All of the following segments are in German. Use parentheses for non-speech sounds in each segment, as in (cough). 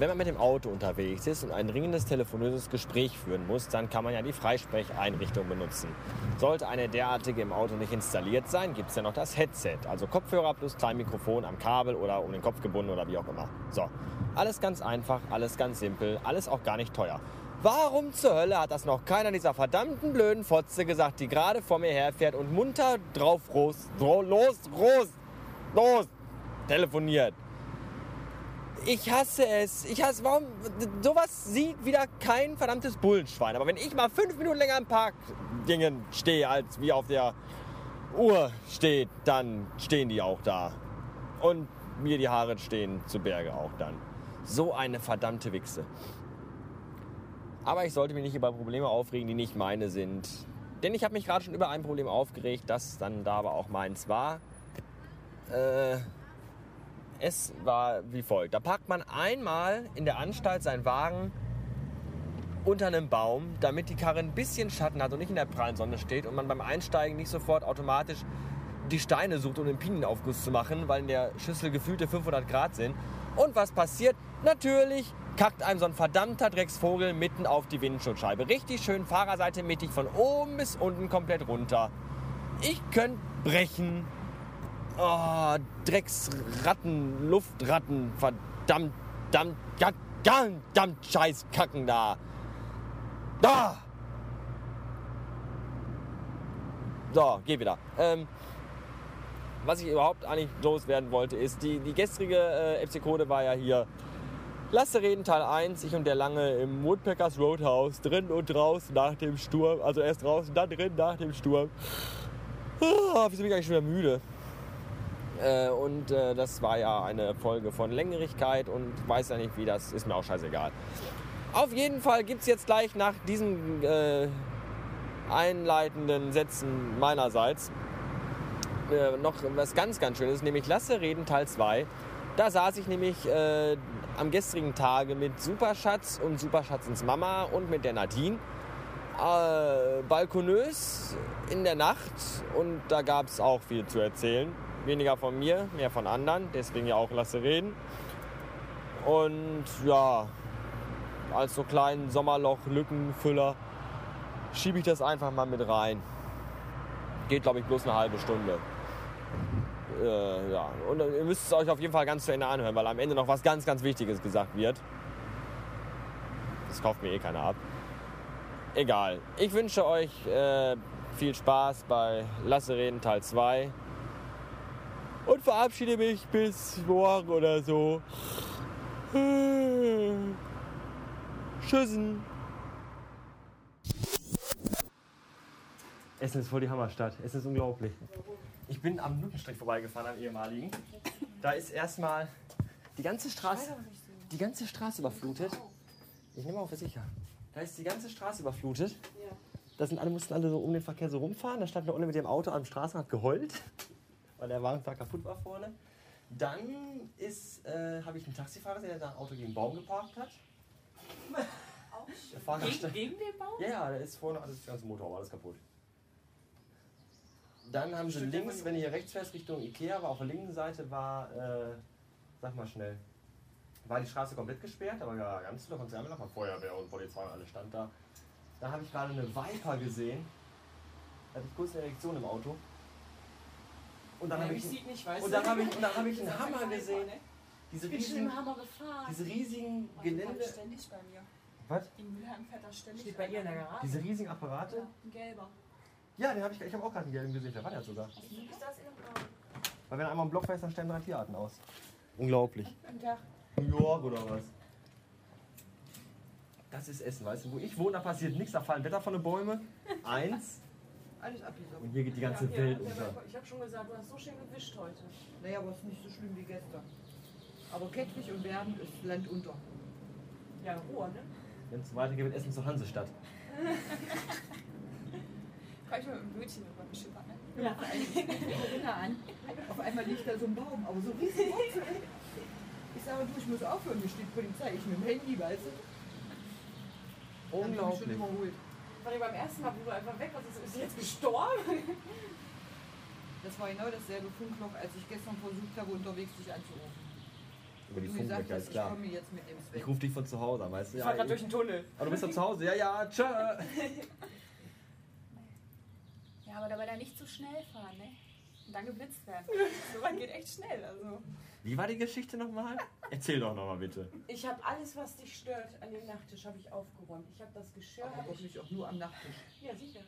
Wenn man mit dem Auto unterwegs ist und ein dringendes telefonöses Gespräch führen muss, dann kann man ja die Freisprecheinrichtung benutzen. Sollte eine derartige im Auto nicht installiert sein, gibt es ja noch das Headset, also Kopfhörer plus Kleinmikrofon am Kabel oder um den Kopf gebunden oder wie auch immer. So, alles ganz einfach, alles ganz simpel, alles auch gar nicht teuer. Warum zur Hölle hat das noch keiner dieser verdammten blöden Fotze gesagt, die gerade vor mir herfährt und munter drauf los, los, los, los, telefoniert? Ich hasse es. Ich hasse, warum, sowas sieht wieder kein verdammtes Bullenschwein. Aber wenn ich mal fünf Minuten länger im Park Dingen stehe, als wie auf der Uhr steht, dann stehen die auch da. Und mir die Haare stehen zu Berge auch dann. So eine verdammte Wichse. Aber ich sollte mich nicht über Probleme aufregen, die nicht meine sind. Denn ich habe mich gerade schon über ein Problem aufgeregt, das dann da aber auch meins war. Äh, es war wie folgt. Da parkt man einmal in der Anstalt seinen Wagen unter einem Baum, damit die Karre ein bisschen Schatten hat und nicht in der prallen Sonne steht und man beim Einsteigen nicht sofort automatisch die Steine sucht, um den Pinienaufguss zu machen, weil in der Schüssel gefühlte 500 Grad sind. Und was passiert? Natürlich kackt einem so ein verdammter Drecksvogel mitten auf die Windschutzscheibe. Richtig schön Fahrerseite mittig von oben bis unten komplett runter. Ich könnte brechen. Oh, Drecksratten, Luftratten, verdammt, verdammt, verdammt, verdammt scheiß Kacken da. Da! So, geh wieder. Ähm, was ich überhaupt eigentlich loswerden wollte, ist, die, die gestrige äh, FC-Code war ja hier. Lasse reden Teil 1, ich und der Lange im Woodpeckers Roadhouse, drin und draußen nach dem Sturm. Also erst draußen, dann drin nach dem Sturm. Ah, wieso bin ich eigentlich schon wieder müde? Äh, und äh, das war ja eine Folge von Längerigkeit und weiß ja nicht wie, das ist mir auch scheißegal. Auf jeden Fall gibt es jetzt gleich nach diesen äh, einleitenden Sätzen meinerseits äh, noch was ganz, ganz Schönes, nämlich Lasse reden Teil 2. Da saß ich nämlich äh, am gestrigen Tage mit Superschatz und Superschatzens Mama und mit der Nadine äh, balkonös in der Nacht und da gab es auch viel zu erzählen. Weniger von mir, mehr von anderen, deswegen ja auch lasse reden. Und ja, als so kleinen Sommerloch-Lückenfüller schiebe ich das einfach mal mit rein. Geht, glaube ich, bloß eine halbe Stunde. Äh, ja, und ihr müsst es euch auf jeden Fall ganz zu Ende anhören, weil am Ende noch was ganz, ganz Wichtiges gesagt wird. Das kauft mir eh keiner ab. Egal. Ich wünsche euch äh, viel Spaß bei Lasse reden Teil 2 und verabschiede mich bis morgen oder so. Tschüssen. Essen ist voll die Hammerstadt. Essen ist unglaublich. Ich bin am Nutenstrich vorbeigefahren, am ehemaligen. Da ist erstmal die ganze Straße, die ganze Straße überflutet. Ich nehme auf, sicher. Da ist die ganze Straße überflutet. Da sind alle, mussten alle so um den Verkehr so rumfahren. Da stand eine Olle mit dem Auto am Straßenrand geheult, weil der Wagen da kaputt war vorne. Dann ist, äh, habe ich einen Taxifahrer gesehen, der sein Auto gegen einen Baum geparkt hat. Der Fahrer Gegen, gegen den Baum? ja, ja, da ist vorne alles, das ganze Motor war alles kaputt. Dann haben sie links, wenn ihr hier rechts fährst, Richtung Ikea, aber auf der linken Seite war, äh, sag mal schnell, war die Straße komplett gesperrt, aber ja, ganz viele Konzerne noch mal Feuerwehr und Polizei und alles stand da. Da habe ich gerade eine Viper gesehen. Da hatte ich kurz eine Erektion im Auto. Und dann habe ich, sieht nicht, weißt und du? dann habe ich, und dann habe ich einen Das Hammer gesehen. Diese Ich bin schon riesigen, Hammer gefahren. diese riesigen Gelände. Fährt ständig bei mir. Was? In Mülheim fährt er ständig. Steht bei ihr in der Garage. Diese riesigen Apparate? Ja, ein gelber. Ja, den habe ich, ich habe auch gerade einen gelben gesehen. Der war der sogar. Ist das in? Weil wenn er einmal im Block fährst, dann sterben drei Tierarten aus. Unglaublich. (laughs) Guten Tag. New York oder was? Das ist Essen, weißt du? Wo ich wohne, da passiert nichts, da fallen Wetter von den Bäumen. Eins. Alles abgesagt. Und hier geht die ganze Ja, Welt ja, unter. Ich habe schon gesagt, du hast so schön gewischt heute. Naja, aber es ist nicht so schlimm wie gestern. Aber Kettwig und Werden ist Land unter. Ja, Ruhe, ne? Wenn es weitergeht mit Essen zur Hansestadt. (laughs) Kann ich mal mit dem Bötchen über mich schippern, ne? Ja. Corinna (laughs) an. Auf einmal liegt da so ein Baum, aber so riesig Wurzeln. Ich sage, du, ich muss aufhören, hier steht Polizei. Ich mit dem Handy, weißt du? Hab ich mich schon Unglaublich. War beim ersten Mal, wo du einfach weg warst, ist sie jetzt gestorben? Das war genau dasselbe Funkloch, als ich gestern versucht habe, unterwegs dich anzurufen. Über die Funklöcher, ist ich klar. komme jetzt mit dem Ich rufe dich von zu Hause an, weißt du? Ich fahr grad durch den Tunnel. Aber du bist doch zu Hause. Ja, ja, tschö. Ja, aber dabei da nicht zu schnell fahren, ne? Und dann geblitzt werden. (laughs) So weit geht echt schnell. Also. Wie war die Geschichte nochmal? Erzähl doch nochmal bitte. Ich habe alles, was dich stört, an dem Nachttisch habe ich aufgeräumt. Ich habe das Geschirr. Aber doch ich, nicht auch nur am Nachttisch. ja, sicher.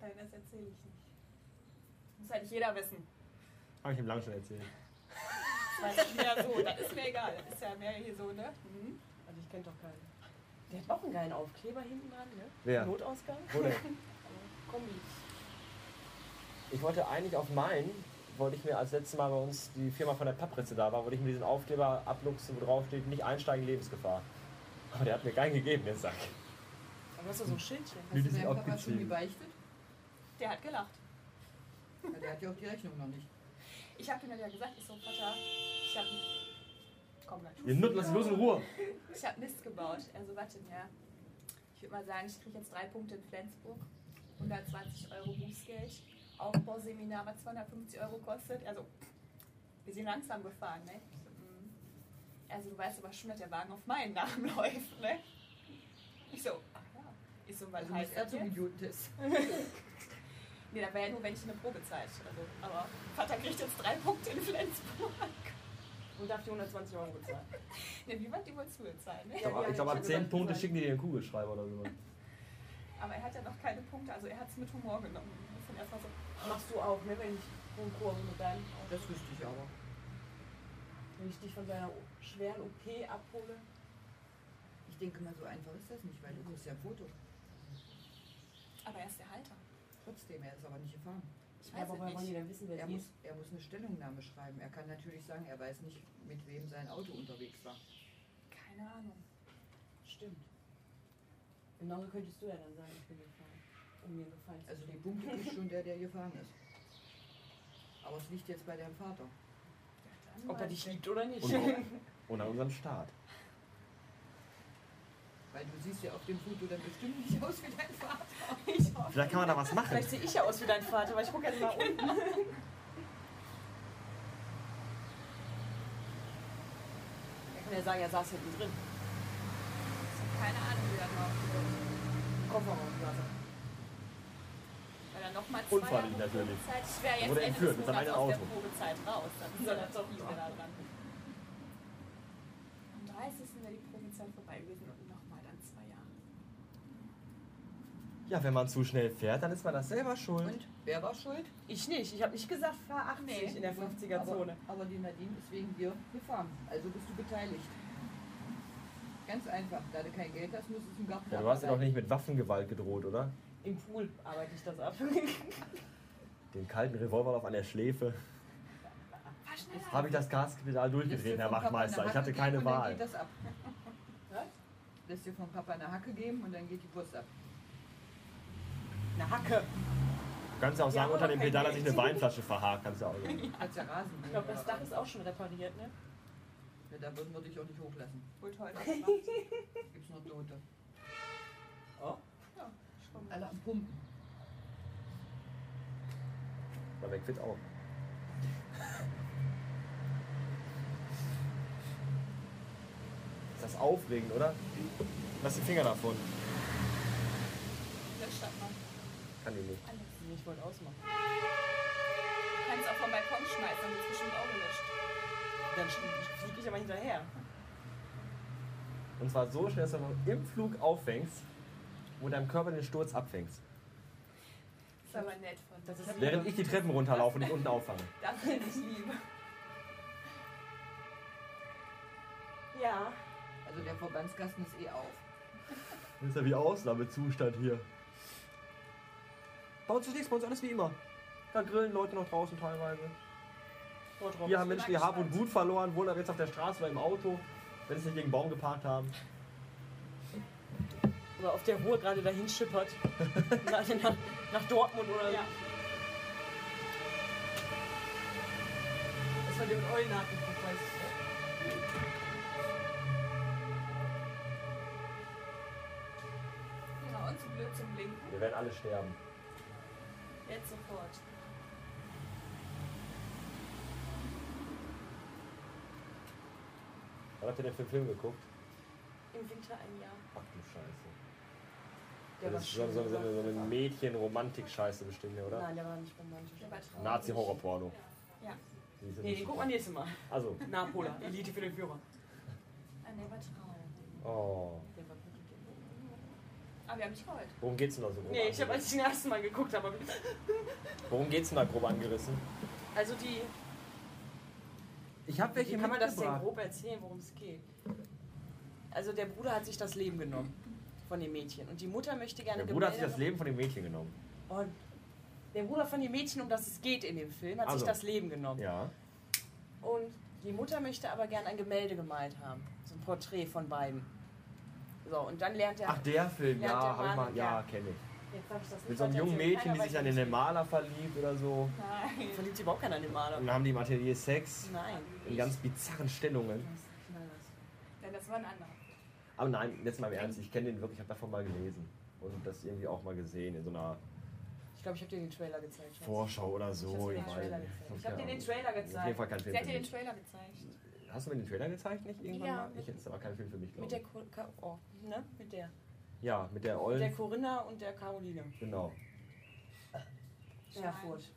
Nein, das erzähle ich nicht. Muss halt nicht jeder wissen. Habe ich ihm lang schon erzählt. Das ich mehr so. Das ist mir egal. Das ist ja mehr hier so, ne? Mhm. Also ich kenne doch keinen. Der hat noch einen geilen Aufkleber hinten dran, ne? Wer? Notausgang. Wo denn? (laughs) Kombi. Ich wollte eigentlich auf meinen, wollte ich mir als letztes Mal bei uns die Firma von der Pappritze da war, wollte ich mir diesen Aufkleber abluchsen, wo drauf steht, nicht einsteigen, Lebensgefahr. Aber der hat mir keinen gegeben, der Sack. Aber du hast doch so ein Schildchen. Hast du deinem Papa schon gebeichtet? Der hat gelacht. Ja, der hat ja auch die Rechnung noch nicht. Ich habe ihm ja gesagt, ich so, Vater, ich habe. Komm, dann Ihr Nutten, lass los in Ruhe. Ich habe Mist gebaut. Also warte mir. Ich würde mal sagen, ich kriege jetzt drei Punkte in Flensburg. 120 Euro Bußgeld. Aufbauseminar, was 250 Euro kostet. Also, wir sind langsam gefahren, ne? So, mm. Also, du weißt aber schon, dass der Wagen auf meinen Namen (laughs) läuft, ne? Ich so, ach ja. Ich so, was Also heißt ist er das? Idiotentest. Nee, das war ja nur, wenn ich eine Probezeit. Also, aber Vater kriegt jetzt drei Punkte in Flensburg. Und darf die 120 Euro bezahlen. (laughs) Ne, wie weit die wohl zu bezahlen, ne? Ich glaube, Ja, glaub, ab ich hab 10 gesagt, Punkte gesagt. schicken die dir einen Kugelschreiber oder so. Aber er hat ja noch keine Punkte, also er hat es mit Humor genommen. Das sind erstmal so, Machst du auch, ne? Wenn ich einen Kurve mit deinem Auto, Das wüsste ich aber. wenn ich dich von deiner schweren OP abhole. Ich denke mal, so einfach ist das nicht, weil du kriegst ja ein Foto. aber er ist der Halter. Trotzdem, er ist aber nicht gefahren. Ich Ja, weiß aber wollen die nicht. denn wissen, wer Er muss, er muss eine Stellungnahme schreiben. Er kann natürlich sagen, er weiß nicht, mit wem sein Auto unterwegs war. Keine Ahnung. Stimmt. Genauso könntest du ja dann sagen, ich bin gefahren. Um mir gefallen zu Also die. Punkte (laughs) ist schon der, der gefahren ist. Aber es liegt jetzt bei deinem Vater. Ob er dich liebt oder nicht. Und, auch- (laughs) und an unserem Start. Weil du siehst ja auf dem Foto dann bestimmt nicht aus wie dein Vater. Ich hoffe. Vielleicht kann man da was machen. Vielleicht sehe ich ja aus wie dein Vater, weil ich gucke jetzt mal unten. Er kann ja sagen, er saß hinten drin. Ich habe keine Ahnung, wie das noch wird. Nochmal zwei Unfallig Jahre natürlich. Probezeit. Ich wäre jetzt Wurde Ende entführt des Monats aus der Auto. Probezeit raus. Dann ist er doch nicht mehr da dran. Am 30. wäre die Probezeit vorbei gewesen und nochmal dann zwei Jahre. Ja, wenn man zu schnell fährt, dann ist man das selber schuld. Und wer war schuld? Ich nicht. Ich habe nicht gesagt, fahr 80 Nee. in der 50er-Zone. Aber, aber die Nadine ist wegen dir gefahren. Also bist du beteiligt. Ganz einfach. Da du kein Geld hast, musst du es im Garten Ja, du hast ja doch nicht mit Waffengewalt gedroht, oder? Im Pool arbeite ich das ab. (laughs) Den kalten Revolver auf an der Schläfe. Habe ich das Gaspedal durchgedreht, Herr Wachtmeister. Ich hatte keine Und dann Wahl. geht das ab. (laughs) Lässt dir vom Papa eine Hacke geben und dann geht die Wurst ab. Eine Hacke. Du kannst ja auch Ja, sagen, unter dem Pedal hat sich eine Weinflasche verhakt. Kannst du auch sagen. (laughs) Als ja Rasen. Ich glaube, das Dach ist auch schon repariert, ne? Ja, da würden wir dich auch nicht hochlassen. Holt heute was Gibt's noch Tote. Alle am Pumpen. Aber weg wird auch. Ist das aufregend, oder? Lass die Finger davon. Das statt man Kann die nicht. alles. Ich wollte ausmachen. Du kannst auch vom Balkon schmeißen, dann wird es bestimmt auch gelöscht. Dann fliege ich aber hinterher. Und zwar so schnell, dass du im Flug auffängst und deinem Körper den Sturz abfängst. Das ist aber nett von Das ist Während ich die Treppen runterlaufe und dich unten auffange. Das finde ich lieb. Ja. Also der Verbandskasten ist eh auf. Das ist ja wie Ausnahmezustand hier. Bei uns ist nichts, bei uns alles wie immer. Da grillen Leute noch draußen teilweise. Hier haben Menschen ihr Hab und Gut verloren, wohnen aber jetzt auf der Straße oder im Auto, wenn sie sich gegen einen Baum geparkt haben. Oder auf der Ruhe gerade dahin schippert. (laughs) nach, nach, Dortmund oder Ja. Das war dir mit Eulen nachgeguckt, weißt du. Ja, und zu blöd zum Blinken. Wir werden alle sterben. Jetzt sofort. Was habt ihr denn für einen Film geguckt? Im Winter ein Jahr. Ach du Scheiße. Der das ist so, so, so, so, so eine Mädchen-Romantik-Scheiße bestimmt, oder? Nein, der war nicht romantisch. Der war traurig. Nazi-Horror-Porno. Ja. Die sind Nee, den gucken wir nächstes Mal. Also, (laughs) Napola, Elite für den Führer. Ah, der war traurig. oh. Der war gut. Aber wir haben nicht geheult. Worum geht's denn da so grob? Nee, ich habe als ich den ersten Mal geguckt habe. Worum geht's denn da grob angerissen? Also die. Ich habe Wie kann man das denn grob erzählen, worum es geht? Also der Bruder hat sich das Leben genommen von dem Mädchen und die Mutter möchte gerne Der Bruder hat sich das Leben von dem Mädchen genommen. Und der Bruder von dem Mädchen, um das es geht in dem Film, hat Also. sich das Leben genommen. Ja. Und die Mutter möchte aber gern ein Gemälde gemalt haben. So ein Porträt von beiden. So, und dann lernt er. Ach, der Film, Ja, ja, der hab ich Mann, mal, ja, ja. kenne ich. Jetzt darf ich das nicht Mit so einem jungen. Mädchen, die sich in den Maler verliebt oder so. Nein. Verliebt sich überhaupt keiner in den Maler. Und dann haben die im Atelier Sex Nein. in ganz bizarren Stellungen. Ja, das war ein anderer. Aber nein, jetzt mal im Ernst, ich kenne den wirklich, ich habe davon mal gelesen. Und das irgendwie auch mal gesehen in so einer Ich glaube, ich habe dir den Trailer gezeigt. Schatz. Vorschau oder Ich so. habe dir den weiß Trailer nicht. gezeigt. Ich Keine habe dir den. Trailer Auf jeden gezeigt. Fall kein Film Sie hat dir den. Trailer gezeigt. Hast du mir den Trailer gezeigt, nicht irgendwann Ja. mal? Ich hätte es aber kein Film für mich, glaube Mit der, ich. Ko- Ka oh, ne? Mit der. Ja, mit der Mit Ollen. der Corinna und der Caroline. Genau. Erfurt.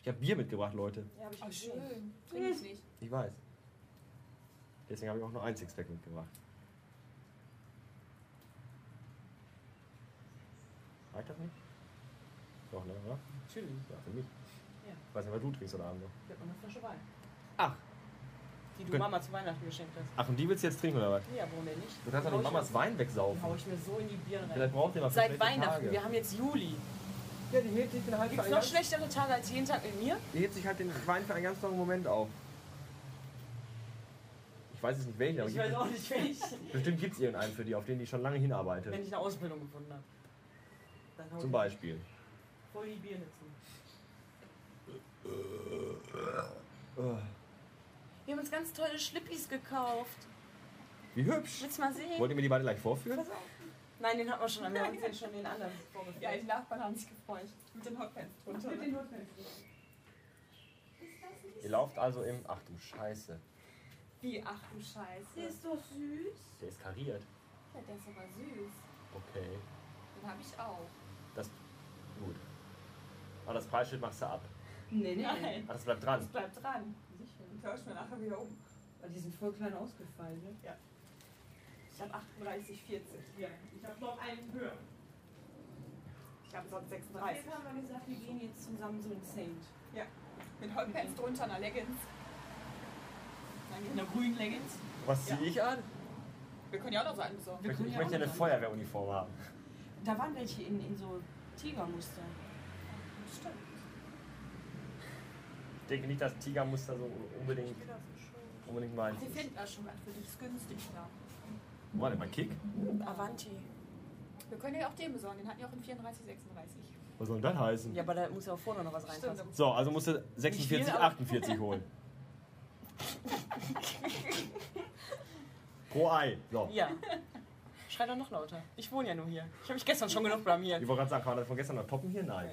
Ich habe Bier mitgebracht, Leute. Ja, habe ich Oh, schön. Trinke ich nicht. Ich weiß. Deswegen habe ich auch nur ein Sixpack mitgebracht. Reicht das nicht? Doch, ne, oder? Natürlich. Ja, für mich. Ja. Ich weiß nicht, was du trinkst heute Abend noch. Ich habe noch eine Flasche Wein. Ach. Die du Gut. Mama zu Weihnachten geschenkt hast. Ach, und die willst du jetzt trinken, oder was? Ja, warum denn nicht? Du kannst doch nicht ich Mamas Wein Die wegsaufen. hau ich mir so in die Birne Vielleicht rein. braucht ihr mal für Seit Weihnachten. Tage. Wir haben jetzt Juli. Ja, die hebt sich den halt Gibt es noch schlechtere Tage als jeden Tag mit mir? Die hebt sich halt den Wein für einen ganz langen Moment auf. Ich weiß jetzt nicht welchen, aber Ich weiß es- auch nicht welchen. (laughs) bestimmt gibt es irgendeinen für die, auf den ich schon lange hinarbeite. Wenn ich eine Ausbildung gefunden habe. Zum Beispiel. Voll die Birne zu. Wir haben uns ganz tolle Schlippis gekauft. Wie hübsch. Willst du mal sehen? Wollt ihr mir die beide gleich vorführen? Pass auf. Nein, den hat man schon. Wir haben uns den schon den anderen vorgeführt. Ja, die Nachbarn haben sich gefreut. Mit den Hotpants drunter. Mit den Notfällen. Ihr lauft also im. Ach du Scheiße. Wie, ach du Scheiße. Der ist doch süß. Der ist kariert. Ja, der ist aber süß. Okay. Den habe ich auch. Das. Gut. Aber das Preisschild machst du ab. Nee, nee. Nein. Ach, das bleibt dran. Das bleibt dran. Den tauschen wir nachher wieder um. Weil die sind voll klein ausgefallen, ne? Ich habe 38, 40. Ja. Ich habe noch einen höher. Ich habe sonst 36. Jetzt haben wir gesagt, wir gehen jetzt zusammen so in Saint. Mit Hotpants drunter, einer Leggings. In einer grünen Leggings. Was ziehe ich an? Wir können ja auch noch so einen besorgen. Ich, ich ja möchte eine Feuerwehruniform haben. Da waren welche in, in so Tigermuster. Stimmt. Ich denke nicht, dass Tigermuster so unbedingt, unbedingt meins Wir ist. finden das schon was für dich. Ist günstig da. Warte mal, Kick? Avanti. Wir können ja auch den besorgen. Den hatten wir auch in 34, 36. Was soll denn das heißen? Ja, aber da muss ja auch vorne noch was reinpassen. Stimmt. So, also musst du 46, Nicht viel, aber- 48 holen. (laughs) Pro Ei. So. Ja. (laughs) Schrei doch noch lauter. Ich wohne ja nur hier. Ich habe mich gestern schon genug blamiert. Ich wollte gerade sagen, kann man das von gestern noch toppen hier? Nein. (laughs)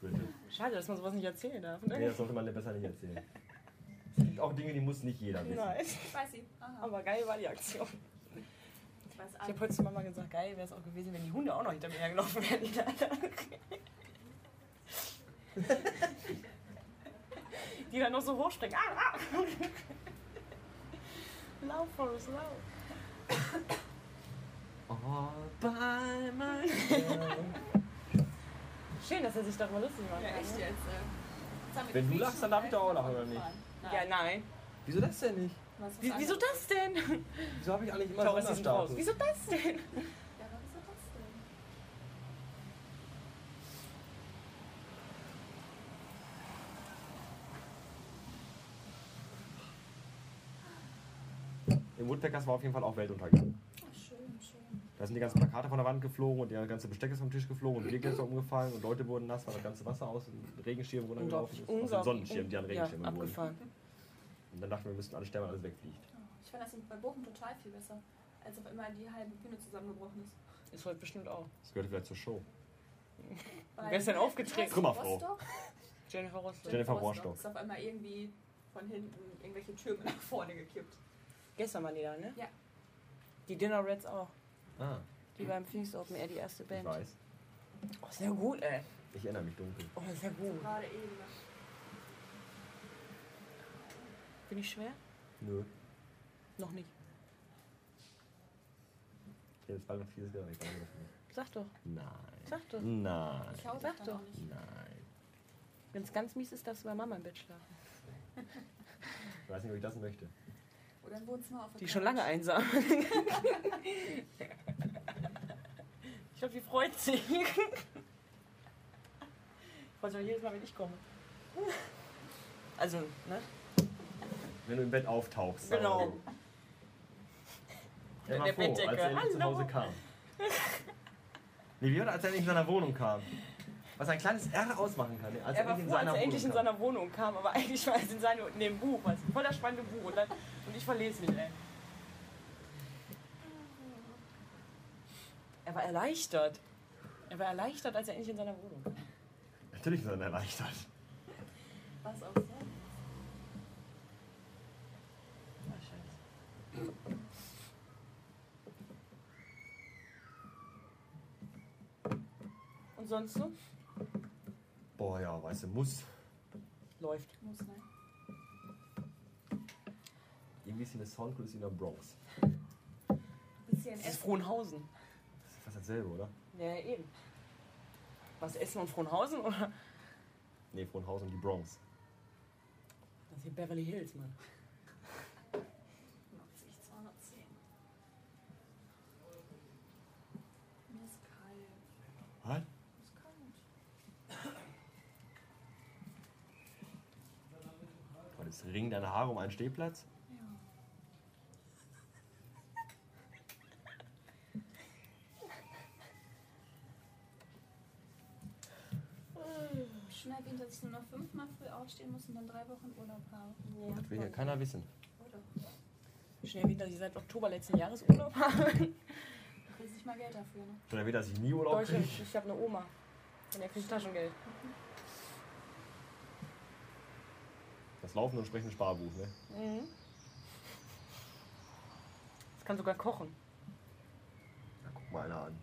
Bitte. Schade, dass man sowas nicht erzählen darf. Nee, Ne? das sollte man besser nicht erzählen. Es gibt auch Dinge, die muss nicht jeder wissen. Nein. Ich weiß sie. Aha. Aber geil war die Aktion. Ich weiß Ich habe heute zu Mama gesagt, geil wäre es auch gewesen, wenn die Hunde auch noch hinter mir hergelaufen wären. (laughs) (laughs) Die, da- die dann noch so hochspringen. Ah, ah. (laughs) Lauf, Forrest, lauf. All by myself. Schön, dass er sich darüber lustig macht. Ja, echt jetzt. äh. Wenn du lachst, dann darf ich doch auch lachen, oder nicht? Nein. Ja, nein. Wieso das denn nicht? Wie, wieso das denn? Wieso habe ich eigentlich immer raus. Sonderstatus? Wieso das denn? Ja, aber wieso das denn? Im Woodpeckers war auf jeden Fall auch Weltuntergang. Ach, schön, schön. Da sind die ganzen Plakate von der Wand geflogen und der ganze Besteck ist vom Tisch geflogen und Biergläser sind umgefallen und Leute wurden nass, weil das ganze Wasser aus dem Regenschirm runtergelaufen ist. Aus dem Sonnenschirm, die an Regenschirmen ja, wurden. abgefahren. Und dann dachten wir, wir müssten alle sterben, weil alles wegfliegt. Ich fand das bei Bochum total viel besser, als auf immer die halbe Bühne zusammengebrochen ist. Ist heute bestimmt auch. Das gehört vielleicht zur Show. Wer ist denn aufgetreten? Trümmerfrau. Rostock, Jennifer Rostock. Jennifer Rostock. Ist auf einmal irgendwie von hinten irgendwelche Türme nach vorne gekippt. Gestern waren die da, ne? Ja. Die Dinner Reds auch. Ah, Die beim Phoenix Open Air, die erste ich Band. weiß. Oh, sehr gut, ey. Ich erinnere mich dunkel. Oh, sehr gut. Gerade eben. Bin ich schwer? Nö. Noch nicht. Ich hätte jetzt bald noch vieles wieder weg. Sag doch. Nein. Sag doch. Nein. Ich hau Sag doch. doch nicht. Nein. Wenn es ganz mies ist, darfst du bei Mama im Bett schlafen. Ich weiß nicht, ob ich das möchte. Oder ein Wohnzimmer auf der Die ist Couch. schon lange einsam. (laughs) ich glaube, die freut sich. Ich freut sich auch jedes Mal, wenn ich komme. Also, ne? Wenn du im Bett auftauchst. Genau. Stell mal der vor, Bettdecke. als er endlich zu Hallo. Hause kam. Nee, wie war das, als er endlich in seiner Wohnung kam? Was ein kleines R ausmachen kann, als Er war endlich froh, als er endlich in seiner Wohnung kam, aber (laughs) eigentlich war es in, seine, in dem Buch, was voll das spannende Buch. Und, dann, und ich verlese mich, ey. Er war erleichtert. Er war erleichtert, als er endlich in seiner Wohnung kam. Natürlich ist er erleichtert. Was auch so. Ah, scheiße. Und sonst so? Boah, ja, weißt du, muss. Läuft. Muss, ne? Irgendwie ist hier eine Soundkulisse in der Bronx. Bisschen Das ist Essen. Frohnhausen. Das ist fast dasselbe, oder? Ja, eben. Was, Essen und Frohnhausen oder? Nee, Frohnhausen und die Bronx. Das ist hier Beverly Hills, Mann. 90, 210. Mir ist kalt. Was? Mir ist kalt. Und es ringen deine Haare um einen Stehplatz? Ja. Hab ich ich nur noch fünfmal früh aufstehen muss und dann drei Wochen Urlaub habe. Das will hier keiner wissen. Oder? Schnell wieder, dass ich seit Oktober letzten Jahres Urlaub (laughs) habe. Da kriege ich mal Geld dafür. Ne? Schon erwähnt, dass ich nie Urlaub ich kriege. habe ich hab eine Oma. Und er kriegt Taschengeld. Das laufende und sprechende Sparbuch, ne? Mhm. Das kann sogar kochen. Da guck mal einer an.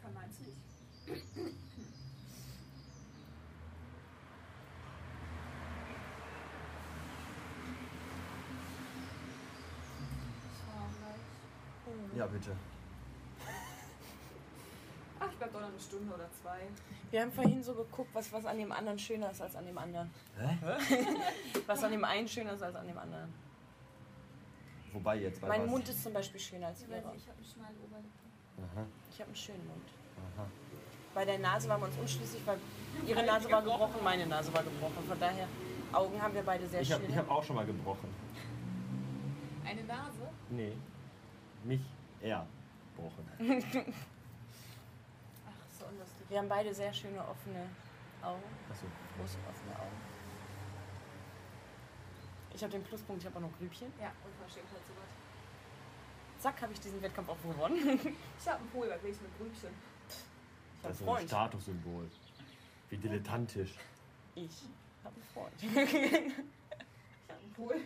Kann meins nicht. Ja, bitte. Ach, ich bleib doch noch eine Stunde oder zwei. Wir haben vorhin so geguckt, was, was an dem anderen schöner ist als an dem anderen. Hä? (laughs) Was an dem einen schöner ist als an dem anderen. Wobei jetzt, bei Mein was? Mund ist zum Beispiel schöner als nicht, ich habe eine schmale Oberlippe. Aha, Ich habe einen schönen Mund. aha. Bei der Nase waren wir uns unschlüssig, weil ihre Nase war gebrochen, meine Nase war gebrochen. Von daher, Augen haben wir beide sehr Ich habe schön. ich hab auch schon mal gebrochen. Eine Nase? Nee. Mich eher gebrochen. (laughs) Ach, so unlustig. Wir haben beide sehr schöne offene Augen. Achso. Große offene Augen. Ich habe den Pluspunkt, ich habe auch noch Grübchen. Ja, unverschämt halt sowas. Zack, habe ich diesen Wettkampf auch gewonnen. (laughs) Ich habe einen Pulvergriech mit Grübchen. Ich Das ist so ein. Statussymbol. Wie dilettantisch. Ich habe einen Freund. Ich habe einen Pool.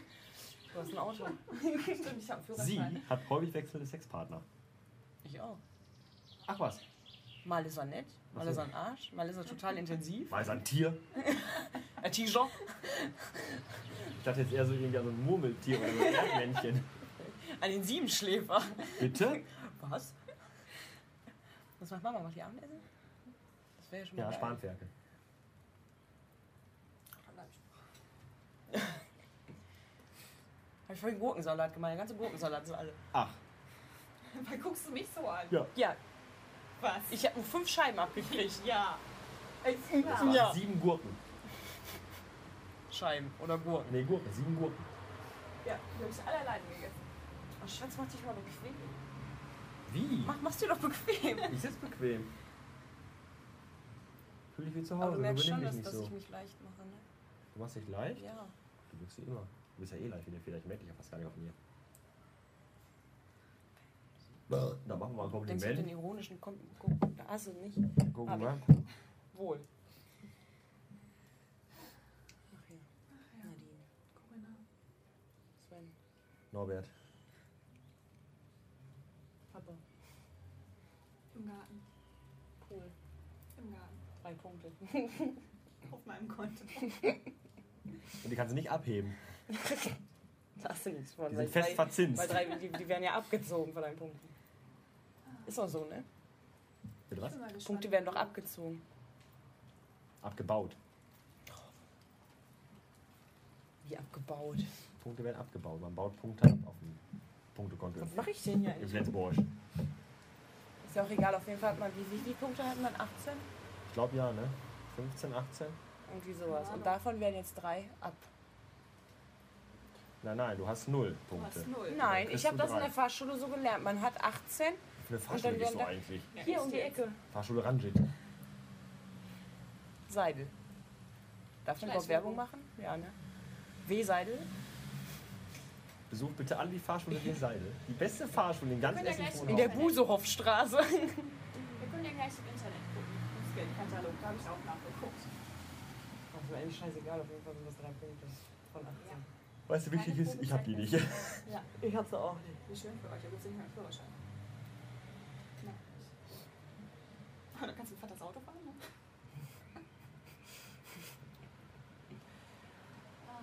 Du hast ein Auto. (laughs) Stimmt, ich habe einen Sie hat häufig wechselnde Sexpartner. Ich auch. Ach was. Mal ist er nett, mal ist er ein Arsch, mal ist er total intensiv. War es ein Tier? (laughs) Ein T-Shirt. Ich dachte jetzt eher so irgendwie an so ein Murmeltier oder so ein Erdmännchen. (laughs) An den Siebenschläfer. Bitte? Was? Was macht Mama? Macht die Abendessen? Das wäre ja schon mal Ja, geil. Spanferkel. Dann bleib ich- Habe ich vorhin Gurkensalat gemacht. Der ganze Gurkensalat sind alle. Ach, (laughs) Wann guckst du mich so an? ja. Ja, Was? ich habe nur fünf Scheiben abgekriegt. Ja. Ja. waren Ja. sieben Gurken. Scheiben oder Gurken. Nee, Gurken, sieben Gurken. Ja, die habe ich alle alleine gegessen. Oh, Schatz, mach dich mal bequem. Wie? Mach, mach's dir doch bequem. Ich sitze bequem. Fühl dich wie zu Aber Hause, du merkst schon, dass, so. ich mich leicht mache, ne? Du machst dich leicht? Ja. Du wirkst wie immer. Du bist ja eh live in den Fehler, ich merke dich ja fast gar nicht auf mir. Da machen wir mal ein Kompliment. Denkst du den ironischen Kom Kom Hast du nicht? Gucken wir mal. Wohl. Ach ja. Ach ja. Nadine. Corinna. Sven. Norbert. Papa. Im Garten. Pool. Im Garten. Drei Punkte. Auf meinem Konto. (laughs) Und die kannst du nicht abheben. (laughs) Da hast du nichts von. Die sind fest drei- verzinst. Weil drei, die, die werden ja abgezogen von deinen Punkten. Ist doch so, ne? Bitte was? Punkte werden doch abgezogen. Abgebaut. Wie abgebaut. Punkte werden abgebaut. Man baut Punkte ab auf dem Punktekonto Was mache ich denn hier eigentlich? Flensburg. Ist ja auch egal, auf jeden Fall hat man, wie viele Punkte hat man? 18? Ich glaube ja, ne? 15, 18? Irgendwie sowas. Und davon werden jetzt drei ab. Nein, nein, du hast null Du Punkte. hast null. Nein, ich habe das in drei. der Fahrschule so gelernt. Man hat 18, Für eine Fahrschule dann bist du werden da- eigentlich. Ja, hier um die? Ecke. Fahrschule Ranjit. Seidel. Darf man überhaupt Werbung machen? Ja, ne? W-Seidel. Besucht bitte alle die Fahrschule in Seidel. Die beste Fahrschule in ganz ja Essen. gleich In der Busehoffstraße. Wir können ja gleich im Internet gucken. Im Geldkatalog, da habe ich auch nachgeguckt. Mir eigentlich scheißegal, auf jeden Fall sind das drei Punkte von 18. Weißt du, wichtig ist, ich hab die nicht. Ja, Ich hab's auch nicht. wie schön für euch. Ihr müsst nicht mehr einen Führerschein. Aber dann kannst du mit Vaters Auto fahren, ne? Ah.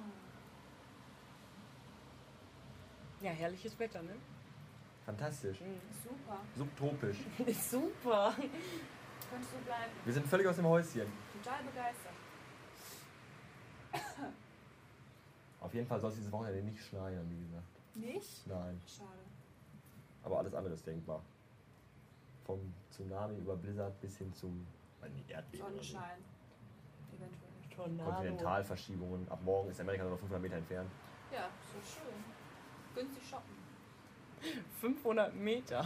Ja, herrliches Wetter, ne? Fantastisch. Super. Subtropisch. (laughs) Super. Könntest du bleiben. Wir sind völlig aus dem Häuschen. Total begeistert. Auf jeden Fall soll es dieses Wochenende nicht schneien, wie gesagt. Nicht? Nein. Schade. Aber alles andere ist denkbar. Vom Tsunami über Blizzard bis hin zum Erdbeben. Sonnenschein. Eventuell. Tornado. Kontinentalverschiebungen. Ab morgen ist Amerika nur noch 500 Meter entfernt. Ja, so schön. Günstig shoppen. 500 Meter.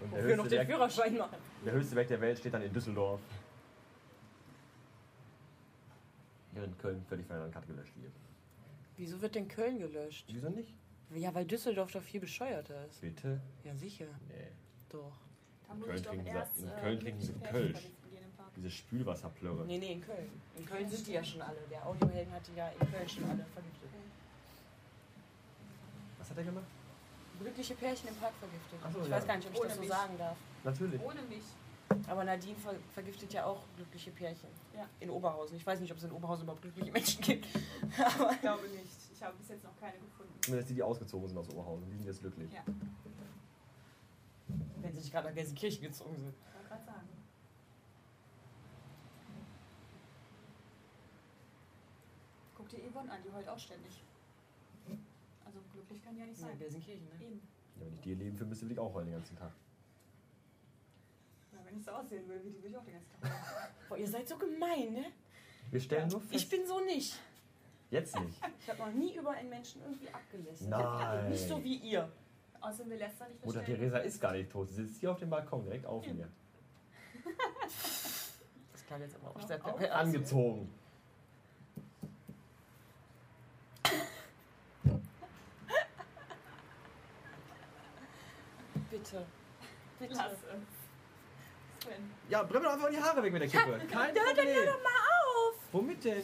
Und Wofür noch den Berg, Führerschein machen. der höchste Berg der Welt steht dann in Düsseldorf. Während Köln völlig von einer Karte gelöscht wird. Wieso wird denn Köln gelöscht? Wieso nicht? Ja, weil Düsseldorf doch viel bescheuerter ist. Bitte? Ja, sicher. Nee. Doch. Da muss Köln ich doch trinken sie- erst, in äh, Köln trinken sie Kölsch. Diese Spülwasserplörre. Nee, nee, in Köln. In Köln sind die ja schon alle. Der Audiohelden hat die ja in Köln schon alle vergiftet. Was hat er gemacht? Glückliche Pärchen im Park vergiftet. Ach so, ich ja. weiß gar nicht, ob ich Ohne das so mich. sagen darf. Natürlich. Ohne mich. Aber Nadine ver vergiftet ja auch glückliche Pärchen. Ja. In Oberhausen. Ich weiß nicht, ob es in Oberhausen überhaupt glückliche Menschen gibt. (laughs) Ich glaube nicht. Ich habe bis jetzt noch keine gefunden. Zumindest die, die ausgezogen sind aus Oberhausen. Die sind jetzt glücklich. Ja, Wenn sie nicht gerade nach Gelsenkirchen gezogen sind. ich wollte gerade sagen. Guck dir Yvonne an, die heult auch ständig. Also glücklich kann die ja nicht Ja, sein. Gelsenkirchen, ne? Eben. Ja, wenn ich dir leben für müsste, will ich auch heulen den ganzen Tag. Wenn ich so aussehen will, wie die will ich auch den ganzen Tag heulen. (laughs) Boah, ihr seid so gemein, ne? Wir stellen nur fest. Ich bin so nicht. jetzt nicht. (laughs) Ich habe noch nie über einen Menschen irgendwie abgelästert. Nein. Nicht so wie ihr. Außerdem wir lästern nicht Mutter. Theresa ist gar nicht tot. Sie sitzt hier auf dem Balkon direkt auf mir. (laughs) Das klang jetzt aber auch sehr auf? Angezogen. Bitte. Bitte. Lass es. Sven. Ja, bring mir doch einfach die Haare weg mit der Kippe. Kein Ja, dann Problem. hör doch mal auf! Womit denn?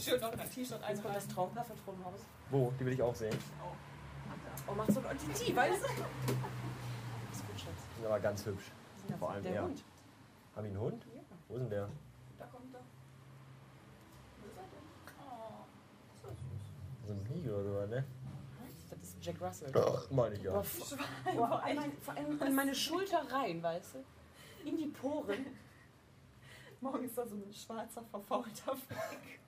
Schön noch ein T-Shirt Jetzt kommt das. Traumpaar von Stromhaus. Wo? Die will ich auch sehen. Oh, macht so ein OTT, weißt du? Ist gut, Schatz. Die sind aber ganz hübsch. Vor allem der er. Hund. Haben die einen Hund? Ja. Wo ist denn der? Da kommt doch. Wo ist er denn? Oh, das ist süß. So ein Beagle oder so, ne? Das ist Jack Russell. Ach, meine ich Boah, ja. f- boah, an mein, vor allem an meine Schulter rein, weißt du? In die Poren. Morgen ist da so ein schwarzer, verfaulter Fleck.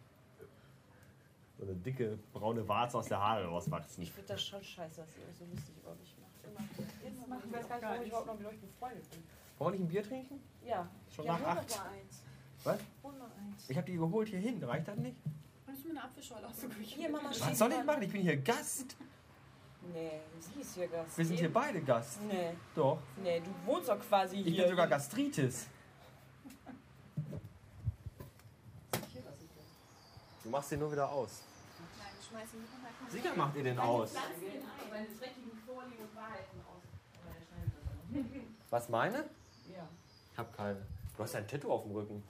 So eine dicke braune Warze aus der Haare rauswachsen. Ich finde das schon scheiße, dass ihr euch so lustig über mich macht. Jetzt machen Ich weiß gar nicht, warum ich überhaupt noch mit euch befreundet bin. Wollen wir nicht ein Bier trinken? Ja. Schon ja, nach acht. eins. Was? Eins. Ich habe die geholt hier hin. Reicht das nicht? Kannst du mir eine Apfelschorle aus der Küche Hier, Mama, Was soll ich machen? Ich bin hier Gast. Nee, sie ist hier Gast. Wir sind hier beide Gast. Nee, Doch. nee, du wohnst doch quasi Ich hier. bin sogar Gastritis. Du machst den nur wieder aus. Nein, ich schmeiß ihn nicht mal. Sicher macht ihr den aus. Meine dreckigen Vorlieben und Wahrheiten aus. Was meine? Ja. Ich hab keine. Du hast ein Tattoo auf dem Rücken.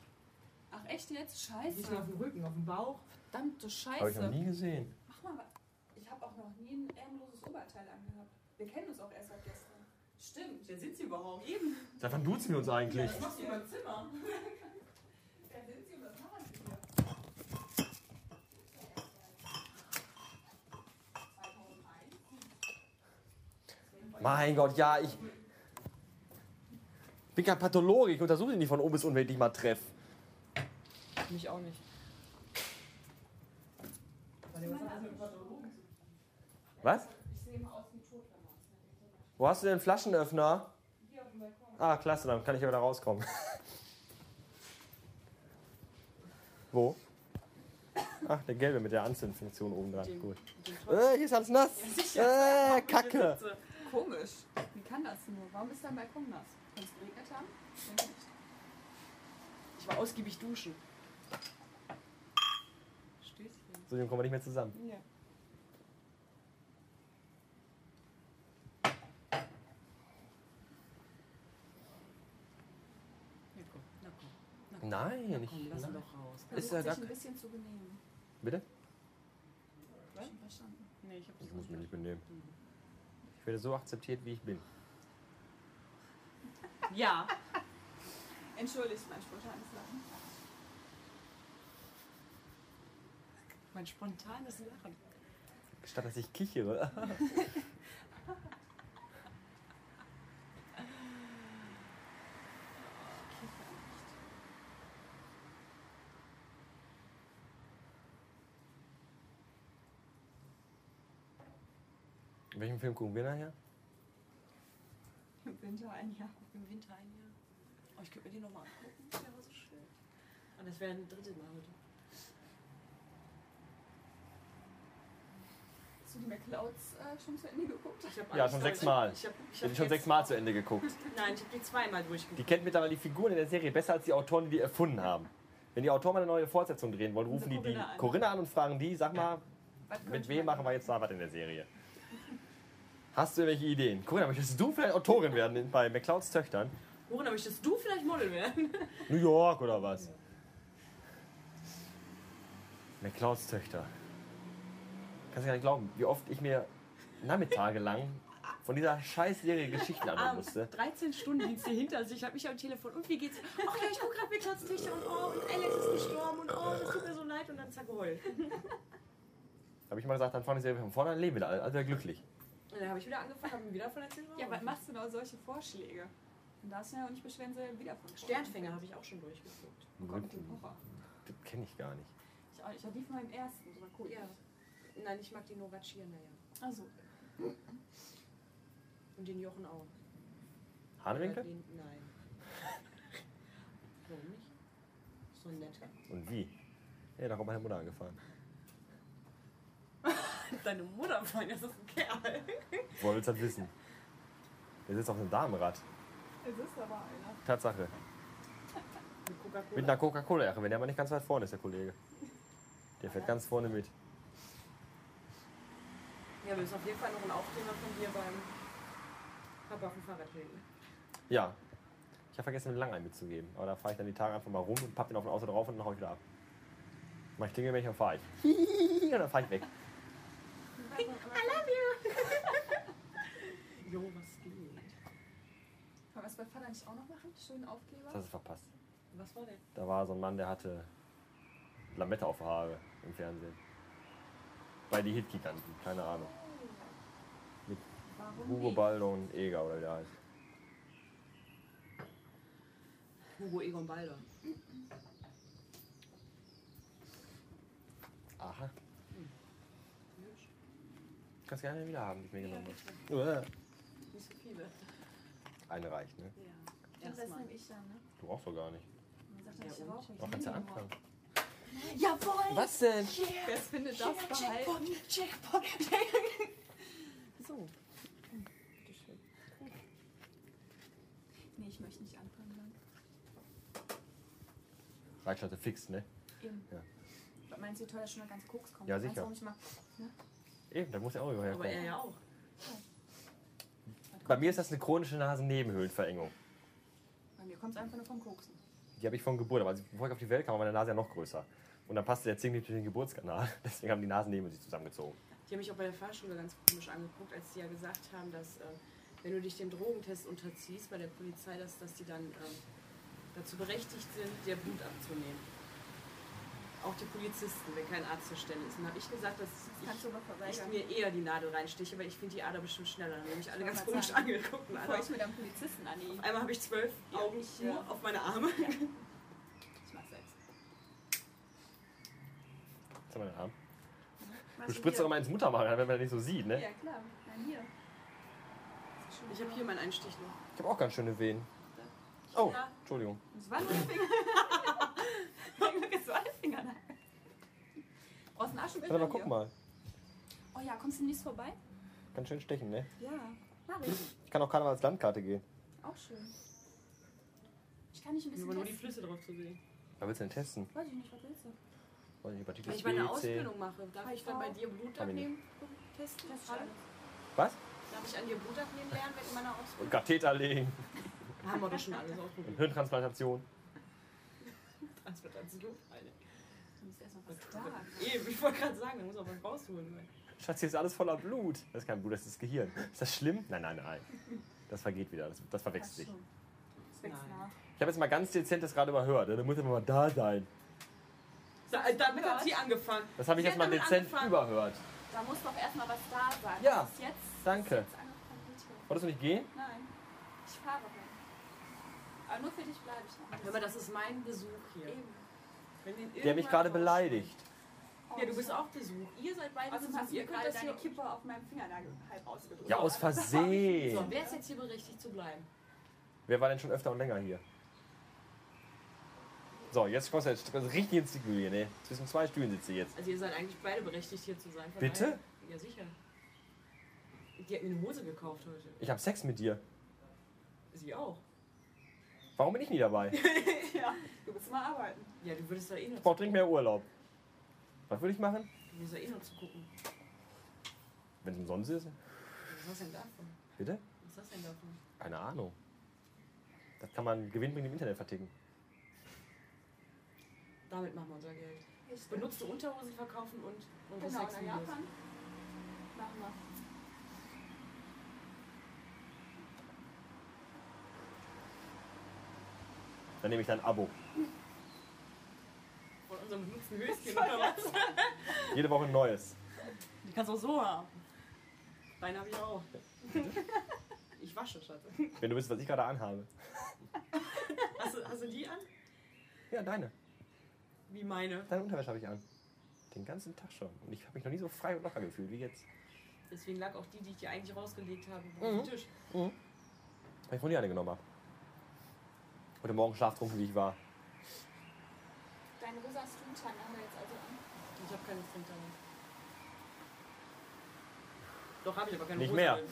Ach echt jetzt? Nicht nur auf Scheiße. dem Rücken, auf dem Bauch. Verdammte Scheiße. Habe ich noch nie gesehen. Mach mal was. Ich habe auch noch nie ein ärmloses Oberteil angehabt. Wir kennen uns auch erst seit gestern. Stimmt. Wer sind sie überhaupt? Eben. Seit wann duzen wir uns eigentlich? Was machst du im Zimmer? (laughs) Wer sind Sie und was machen Sie hier? 2001. Mein Gott, ja, ich bin kein Pathologe. Ich untersuche ihn nicht von oben bis unten, wenn ich dich mal treffe. Mich auch nicht. Was? Ich sehe mal aus wie tot damals. Wo hast du den Flaschenöffner? Hier auf dem Balkon. Ah, klasse, dann kann ich ja wieder rauskommen. (laughs) Wo? Ach, der gelbe mit der Anzündfunktion oben dran. Den- Gut. den Äh, hier ist alles nass. Äh, Kacke. Komisch. Wie kann das nur? Warum ist dein Balkon nass? Kann es geregnet haben? Denke nicht. Ich war ausgiebig duschen. Stößchen. So, dann kommen wir nicht mehr zusammen. Ja. Na komm, na komm. Na komm. Nein, nicht. komm, lass ihn nein. doch raus. Ist ja gar ein bisschen zu benehmen. Bitte? Verstanden. Nee, ich Ich muss mich nicht benehmen. Mhm. Ich werde so akzeptiert, wie ich bin. (laughs) Ja. Entschuldigt mein spontanes Lachen. Mein spontanes Lachen. Statt dass ich kichere. (laughs) Welchen Film gucken wir nachher? Im Winter ein Jahr. Im Winter ein Jahr. Oh, ich könnte mir die nochmal angucken. Das wäre so schön. Und das wäre ein drittes Mal heute. Hast du die McClouds äh, schon zu Ende geguckt? Ich hab Ja, schon aber sechsmal. Ich, ich hab, ich Ich hab habe schon jetzt- sechsmal zu Ende geguckt. Nein, ich habe die zweimal durchgeguckt. Die kennt mittlerweile die Figuren in der Serie besser als die Autoren, die die erfunden haben. Wenn die Autoren mal eine neue Fortsetzung drehen wollen, rufen die die Corinna an. Corinna an und fragen die, sag mal, Was mit wem man- machen wir jetzt da was in der Serie? Hast du welche Ideen? Corinna, möchtest du vielleicht Autorin werden bei McClouds Töchtern? Worin möchtest du vielleicht Model werden? (laughs) New York oder was? McClouds Töchter. Kannst du gar nicht glauben, wie oft ich mir Nachmittage lang von dieser Scheißserie Geschichten anhören musste. 13 Stunden Dienst hier hinter sich. Ich habe mich am Telefon. Und wie geht's? Ach ja, ich gucke gerade Mittwochs Töchter und oh, und Alex ist gestorben und oh, das tut mir so leid und dann zack geheult. Da habe ich mal gesagt, dann fange ich Serie von vorne an, leben wieder alle, also glücklich. Und dann habe ich wieder angefangen, habe mir wieder von erzählt. Ja, was machst du da solche Vorschläge? Dann darfst du ja auch nicht beschweren, sie wieder von Sternfänger habe ich auch schon durchgeguckt. Oh Gott, mit dem Horror. Das kenne ich gar nicht. Ich, auch- ich war die von meinem ersten, das war cool. Ja. Nein, ich mag die Nora Tschirner, ja. Also, Und den Jochen auch. Hahnwinkel? Den, nein. (laughs) Warum nicht? So ein netter. Und wie? Ja, da kommt meine Mutter angefahren. (laughs) (laughs) Deine Mutter, Freund, das ist ein Kerl. Wolltest halt wissen. Der sitzt auf einem Damenrad. es ist aber einer. Tatsache. Mit einer Coca-Cola-Jache, wenn der aber nicht ganz weit vorne ist, der Kollege. Der fährt ganz vorne mit. Ja, wir müssen auf jeden Fall noch einen Aufkleber von dir beim Papa auf dem Fahrrad legen. Ja. Ich habe vergessen, den Langein mitzugeben. Aber da fahre ich dann die Tage einfach mal rum und papp den auf ein Auto drauf und dann hau ich wieder ab. Mach ich Klingel, wenn ich dann fahre ich. (laughs) Und dann fahre ich weg. Jo, was geht? Kann man das bei Vater nicht auch noch machen? Schönen Aufkleber? Das hast du verpasst. Was war denn? Da war so ein Mann, der hatte Lametta auf der Haare im Fernsehen. Bei die Hit-Giganten, keine Ahnung. Mit Warum Hugo nicht? Baldo und Eger oder wie der heißt. Hugo Egon Balder. Aha. Kannst gerne wieder haben, die ich mir genommen Ja, habe. Nicht so viele. Eine reicht, ne? Ja. Den Rest Erstmal. nehme ich dann, ne? Du brauchst doch gar nicht. Man sagt Ja, ich und? rauche nicht. Auch kannst du anfangen. Jawohl! Was denn? Wer findet das behalten? Jackpot, So. Bitteschön. Nee, ich möchte nicht anfangen dann. Reichstatte fix, ne? Eben. Ja. Was Meinst du, wie teuer schon mal ganz Koks kommt? Ja, Meinst du sicher. auch nicht mal? Eben, da muss ja auch irgendwo Aber er ja auch. Bei mir ist das eine chronische Nasennebenhöhlenverengung. Bei mir kommt es einfach nur vom Koksen. Die habe ich von Geburt, aber als ich- bevor ich auf die Welt kam, war meine Nase ja noch größer. Und dann passte der Zink nicht durch den Geburtskanal. (laughs) Deswegen haben die Nasen neben sich zusammengezogen. Die haben mich auch bei der Fahrschule ganz komisch angeguckt, als die ja gesagt haben, dass äh, wenn du dich dem Drogentest unterziehst bei der Polizei, dass, dass die dann ähm, dazu berechtigt sind, dir Blut abzunehmen. Auch die Polizisten, wenn kein Arzt zur Stelle ist. Und dann habe ich gesagt, dass mal ich, ich mir eher die Nadel reinstiche, weil ich finde die Ader bestimmt schneller. Dann haben mich alle Ich ganz komisch mal sagen, angeguckt. Und Bevor alle, ich mit einem Polizisten an die. auf einmal habe ich zwölf Ja, Augen ich, nur ja. auf meine Arme. (laughs) Ich mach's selbst. Was haben wir denn Arm? Machst Du spritzt doch immer ins Muttermal, wenn man das nicht so sieht, ne? Ja, klar. Nein, hier. Das Ich habe hier meinen Einstich noch. Ich habe auch ganz schöne Wehen. Oh, Ja. Entschuldigung. Das war nur der Finger. (laughs) das war der Finger. Brauchst du einen Aschenbecher? Warte mal, guck hier? mal. Oh ja, kommst du demnächst vorbei? Ganz schön stechen, ne? Ja, mach ich. Ich kann auch Karneval als Landkarte gehen. Auch schön. Ich kann nicht ein bisschen Nur nur die. Flüsse drauf zu sehen. Was willst du denn testen? Weiß ich nicht, was willst du? Weiß nicht, Hepatitis Wenn ich meine B, C. Ausbildung mache, darf ich dann bei dir Blut ich abnehmen testen? Das. Was? Darf ich an dir Blut abnehmen lernen, wenn meiner Und Ausbildung? Katheter legen. Haben wir doch schon alles Und ausprobiert. Hirntransplantation. (laughs) Transplantation. Alter. Du musst erst mal was sagen. Eben, ich wollte gerade sagen, da muss auch was rausholen. Schatz, hier ist alles voller Blut. Das ist kein Blut, das ist das Gehirn. Ist das schlimm? Nein, nein, nein. Das vergeht wieder. Das, das verwechselt sich. Das wächst nach. Ich habe jetzt mal ganz dezent das gerade überhört. Da muss immer mal da sein. Da, damit hat sie angefangen. Das habe ich Sie jetzt hat mal damit dezent angefangen. überhört. Da muss doch erstmal was da sein. Ja, Das ist jetzt, danke. Das ist jetzt angefangen. Wolltest du nicht gehen? Nein, ich fahre dann. Aber nur für dich bleibe ich noch. Hör mal, das ist mein Besuch hier. Eben. Der hat mich gerade beleidigt. Ja, du bist auch Besuch. Ihr seid beide Also Besuch. hast du Ihr könnt das deine hier... Kippe auf meinem Fingernagel halb ausgedrückt. Ja, aus So, Versehen. wer ist jetzt hier berechtigt zu bleiben? Wer war denn schon öfter und länger hier? So, jetzt kostet jetzt richtig ins Zigül hier, ne? Zwischen zwei Stühlen sitzt sie jetzt. Also ihr seid eigentlich beide berechtigt hier zu sein. Bitte? daher- Ja, sicher. Die hat mir eine Hose gekauft heute. Ich habe Sex mit dir. Sie auch. Warum bin ich nie dabei? (laughs) Ja, du musst mal arbeiten. Ja, du würdest da eh noch, brauche dringend mehr Urlaub. Was würde ich machen? du würdest da eh noch zu gucken. Wenn es umsonst ist? Was hast du denn davon? Bitte? Was hast du denn davon? Keine Ahnung. Das kann man gewinnbringend im Internet verticken. Damit machen wir unser Geld. Benutzte Unterhosen verkaufen und Genau, nach Sexvideos. Japan. Machen wir. Dann nehme ich dein Abo. Von unserem benutzten Höschen oder was? Jede Woche ein neues. Die kannst du auch so haben. Deine habe ich auch. Ich wasche, Schatz. Wenn du wisst, was ich gerade anhabe. Hast du, hast du die an? Ja, deine. Wie meine. Deine Unterwäsche habe ich an. Den ganzen Tag schon. Und ich habe mich noch nie so frei und locker gefühlt wie jetzt. Deswegen lag auch die, die ich dir eigentlich rausgelegt habe, Mhm. auf dem Tisch. Weil ich von dir eine genommen habe. Heute Morgen schlaftrunken, wie ich war. Deinen rosa Stringtan haben wir jetzt also an. Ich habe keine Stringtange. Doch, habe ich aber keine Nicht Hose mehr. drin.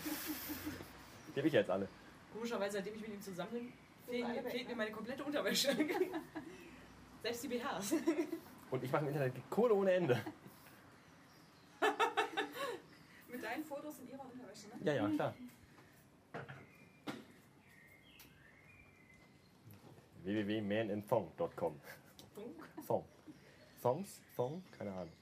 Die habe ich jetzt alle. Komischerweise, seitdem ich mit ihm zusammen bin, fehlt, mir- fehlt mir ne? meine komplette Unterwäsche. (laughs) Selbst die BHs. (laughs) Und ich mache im Internet Kohle ohne Ende. (laughs) Mit deinen Fotos in ihrer Unterwäsche, ne? Ja, ja, klar. www.manandthong.com Thong. Thongs? Thong? Keine Ahnung.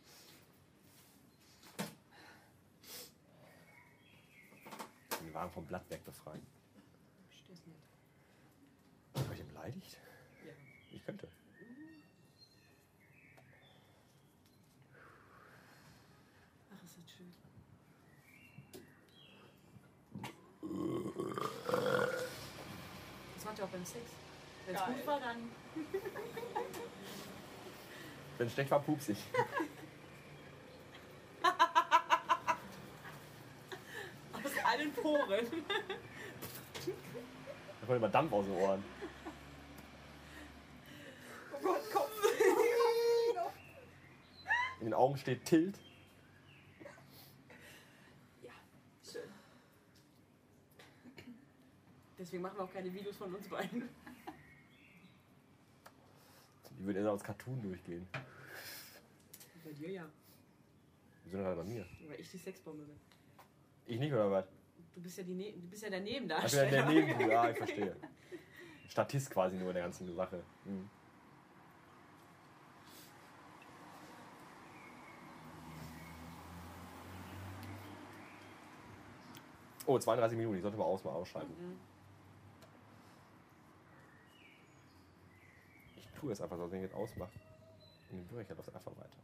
Den Wagen vom Blattwerk befreien. Versteh's nicht. Habe ich den beleidigt? Ja. Ich könnte. Ach, ist das schön. Das macht ihr auch beim Sex. Wenn es gut war, dann. (laughs) Wenn es schlecht war, pups ich. (laughs) Aus allen Poren. (laughs) Da kommt immer Dampf aus den Ohren. Oh Gott, Kopf. In den Augen steht Tilt. ja, schön. Deswegen machen wir auch keine Videos von uns beiden. Eher als Cartoon durchgehen. Bei dir ja. Die sind gerade bei mir. Weil ich die Sexbombe bin. Ich nicht, oder was? Du bist ja, die ne du bist ja der Ach, ich bin Nebendarsteller. der (laughs) Nebenbuhler. Ja, ich verstehe. Statist quasi nur in der ganzen Sache. Mhm. Oh, 32 Minuten, ich sollte mal aus mal ausschalten. Mhm. Tue es einfach so, wenn ich jetzt ausmache. Und den Bürger läuft einfach weiter.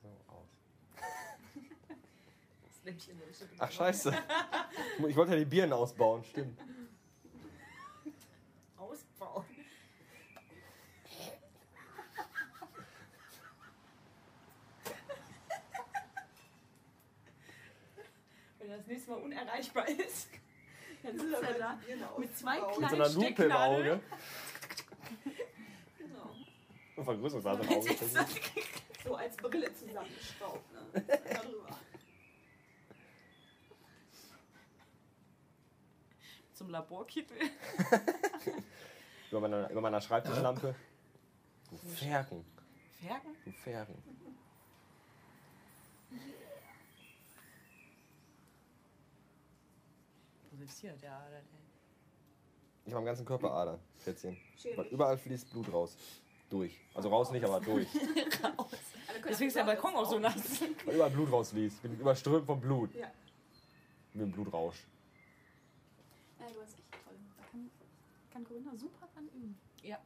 So, aus. (laughs) Das Lämpchen leuchtet. Ach, scheiße. Ich wollte ja die Birnen ausbauen, stimmt. (laughs) Ausbauen. (laughs) Wenn das nächste Mal unerreichbar ist, dann sitzt er da mit zwei Mit so kleinen einer Lupe im. Auge. Genau. Und Vergrößungsglas im Auge. (laughs) So als Brille zusammengeschraubt. Ne? (laughs) Darüber. Zum Laborkittel. (laughs) Über meiner, über meiner Schreibtischlampe. Du Ferken. Ferken? Du Ferken. Hier der Ader? Ich habe am ganzen Körper Ader, Schätzchen. Weil überall fließt Blut raus. Durch. Also raus nicht, aber durch. (laughs) Deswegen ist der Balkon auch so nass. (laughs) Weil überall Blut rausfließt. Ich bin überströmt vom Blut. Ja. Mit dem Blutrausch. Ja, du hast echt toll. Da kann, kann Corinna super dran üben. Ja,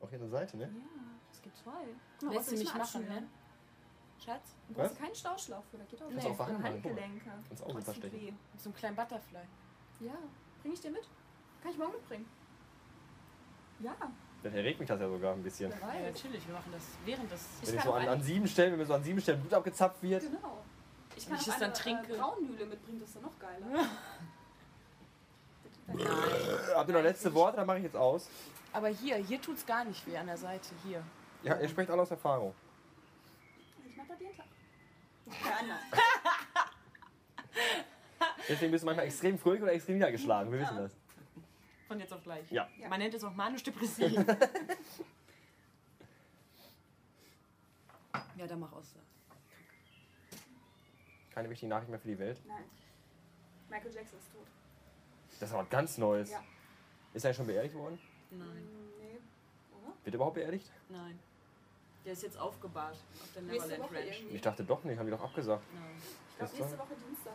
Auch hier an der Seite, ne? Ja, es gibt zwei. Guck mal, lässt du brauchst mich mal machen, ne? Schatz? Du brauchst Was? keinen Stauschlauch für, da geht auch nicht. mal. Handgelenke. Kannst auch verstecken. weh. Mit so einem kleinen Butterfly. Ja, bring ich dir mit? Kann ich morgen mitbringen? Ja, Dann erregt mich das ja sogar ein bisschen. Ja, natürlich, wir machen das während des. Ich Wenn ich so an, an sieben Stellen, wenn mir so an sieben Stellen Blut abgezapft wird. Genau. Ich Wenn kann ich auch es dann eine, trinke. Äh, Braunmühle mitbringen, das ist dann noch geiler. Äh, Habt ihr noch letzte Worte? Dann mache ich jetzt aus. Aber hier, hier tut's gar nicht weh an der Seite. Hier. Ja, ihr sprecht alle aus Erfahrung. Ich mach das jeden Tag. Ja, anders. (laughs) Deswegen bist du manchmal extrem fröhlich oder extrem niedergeschlagen. Wir wissen das. Von jetzt auf gleich. Ja. Ja. Man nennt es auch manisch-depressiv. (laughs) ja, dann mach aus. Keine wichtigen Nachrichten mehr für die Welt. Nein. Michael Jackson ist tot. Das ist aber was ganz Neues. Ja. Ist er schon beerdigt worden? Nein, Nee. Oder? Wird er überhaupt beerdigt? nein. Der ist jetzt aufgebahrt auf der Neverland Ranch. Ich dachte doch nicht, haben die doch abgesagt. Nein. Ich glaube, nächste Woche Dienstag.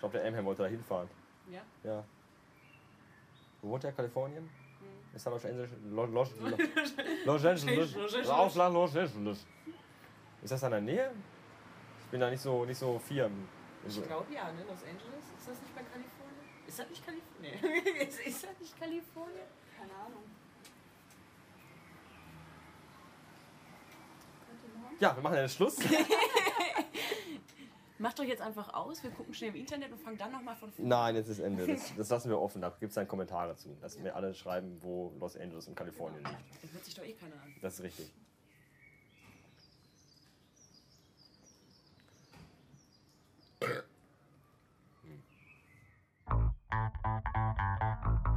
Ich glaube, der Amham wollte da hinfahren. Ja? Ja. Wo wohnt der? Kalifornien? Hm. Ist da Los Angeles? Los, Los, (laughs) Los Angeles. Los Angeles. Ausland Los Angeles. Ist das da in der Nähe? Ich bin da nicht so, nicht so firm. Ich glaube ja, ne? Los Angeles. Ist das nicht bei Kalifornien? Ist das nicht Kalifornien? Nee. (laughs) ist, ist das nicht Kalifornien? Keine Ahnung. Ja, wir machen jetzt Schluss. (laughs) Macht doch jetzt einfach aus, wir gucken schnell im Internet und fangen dann nochmal von vorne. Nein, jetzt ist Ende. Das, das lassen wir offen. Da gibt es dann Kommentare zu, dass ja. mir alle schreiben, wo Los Angeles und Kalifornien genau. liegt. Das hört sich doch eh keiner an. Das ist richtig. hm.